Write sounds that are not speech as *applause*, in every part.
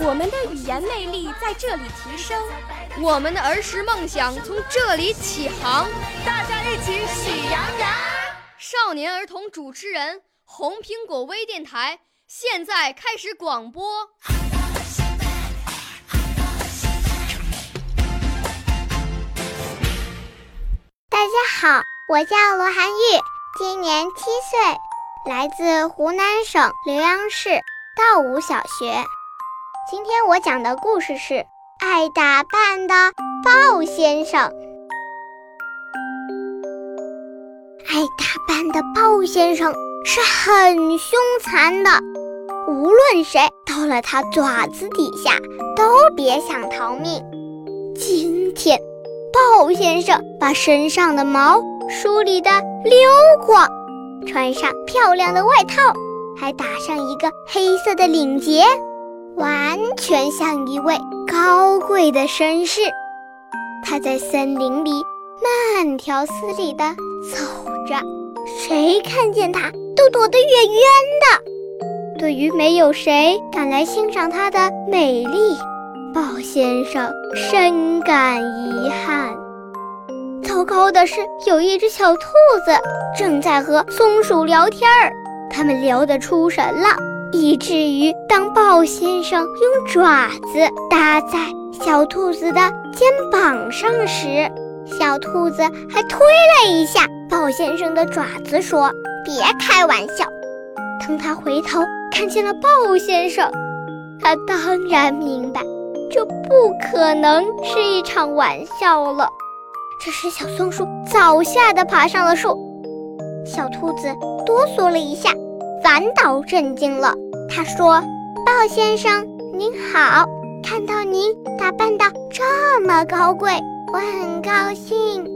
我们的语言魅力在这里提升，我们的儿时梦想从这里起航。大家一起喜羊羊。少年儿童主持人，红苹果微电台现在开始广播。大家好，我叫罗涵玉，今年七岁，来自湖南省浏阳市道武小学。今天我讲的故事是《爱打扮的豹先生》。爱打扮的豹先生是很凶残的，无论谁到了他爪子底下，都别想逃命。今天，豹先生把身上的毛梳理的溜光，穿上漂亮的外套，还打上一个黑色的领结。完全像一位高贵的绅士，他在森林里慢条斯理地走着，谁看见他都躲得远远的。对于没有谁敢来欣赏他的美丽，豹先生深感遗憾。糟糕的是，有一只小兔子正在和松鼠聊天儿，他们聊得出神了。以至于当豹先生用爪子搭在小兔子的肩膀上时，小兔子还推了一下豹先生的爪子，说：“别开玩笑。”当他回头看见了豹先生，他当然明白，这不可能是一场玩笑了。这时，小松鼠早吓得爬上了树，小兔子哆嗦了一下。反倒震惊了。他说：“鲍先生您好，看到您打扮的这么高贵，我很高兴。”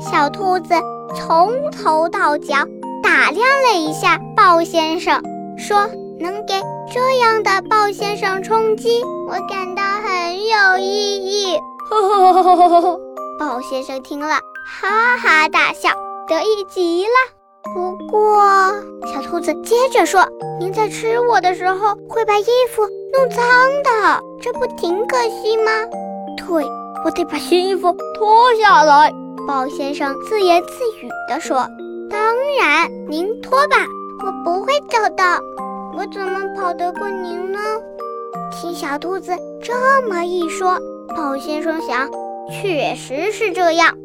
小兔子从头到脚打量了一下鲍先生，说：“能给这样的鲍先生充饥，我感到很有意义。” *laughs* 鲍先生听了，哈哈大笑，得意极了。不过，小兔子接着说：“您在吃我的时候会把衣服弄脏的，这不挺可惜吗？”“对，我得把新衣服脱下来。”豹先生自言自语地说。“当然，您脱吧，我不会走的。我怎么跑得过您呢？”听小兔子这么一说，豹先生想，确实是这样。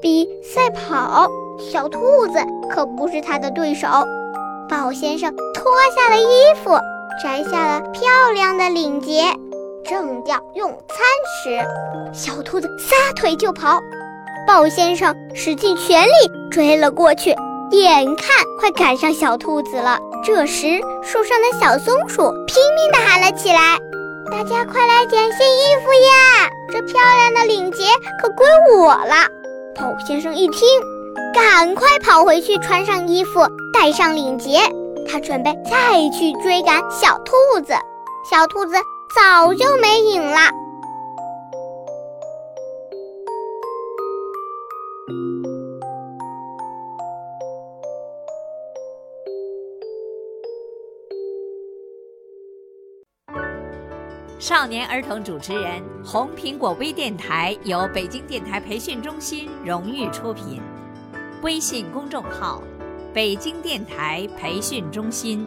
比赛跑。小兔子可不是他的对手。豹先生脱下了衣服，摘下了漂亮的领结，正要用餐时，小兔子撒腿就跑。豹先生使尽全力追了过去，眼看快赶上小兔子了。这时，树上的小松鼠拼命地喊了起来：“大家快来捡新衣服呀！这漂亮的领结可归我了！”豹先生一听。赶快跑回去，穿上衣服，戴上领结。他准备再去追赶小兔子。小兔子早就没影了。少年儿童主持人，红苹果微电台由北京电台培训中心荣誉出品。微信公众号：北京电台培训中心。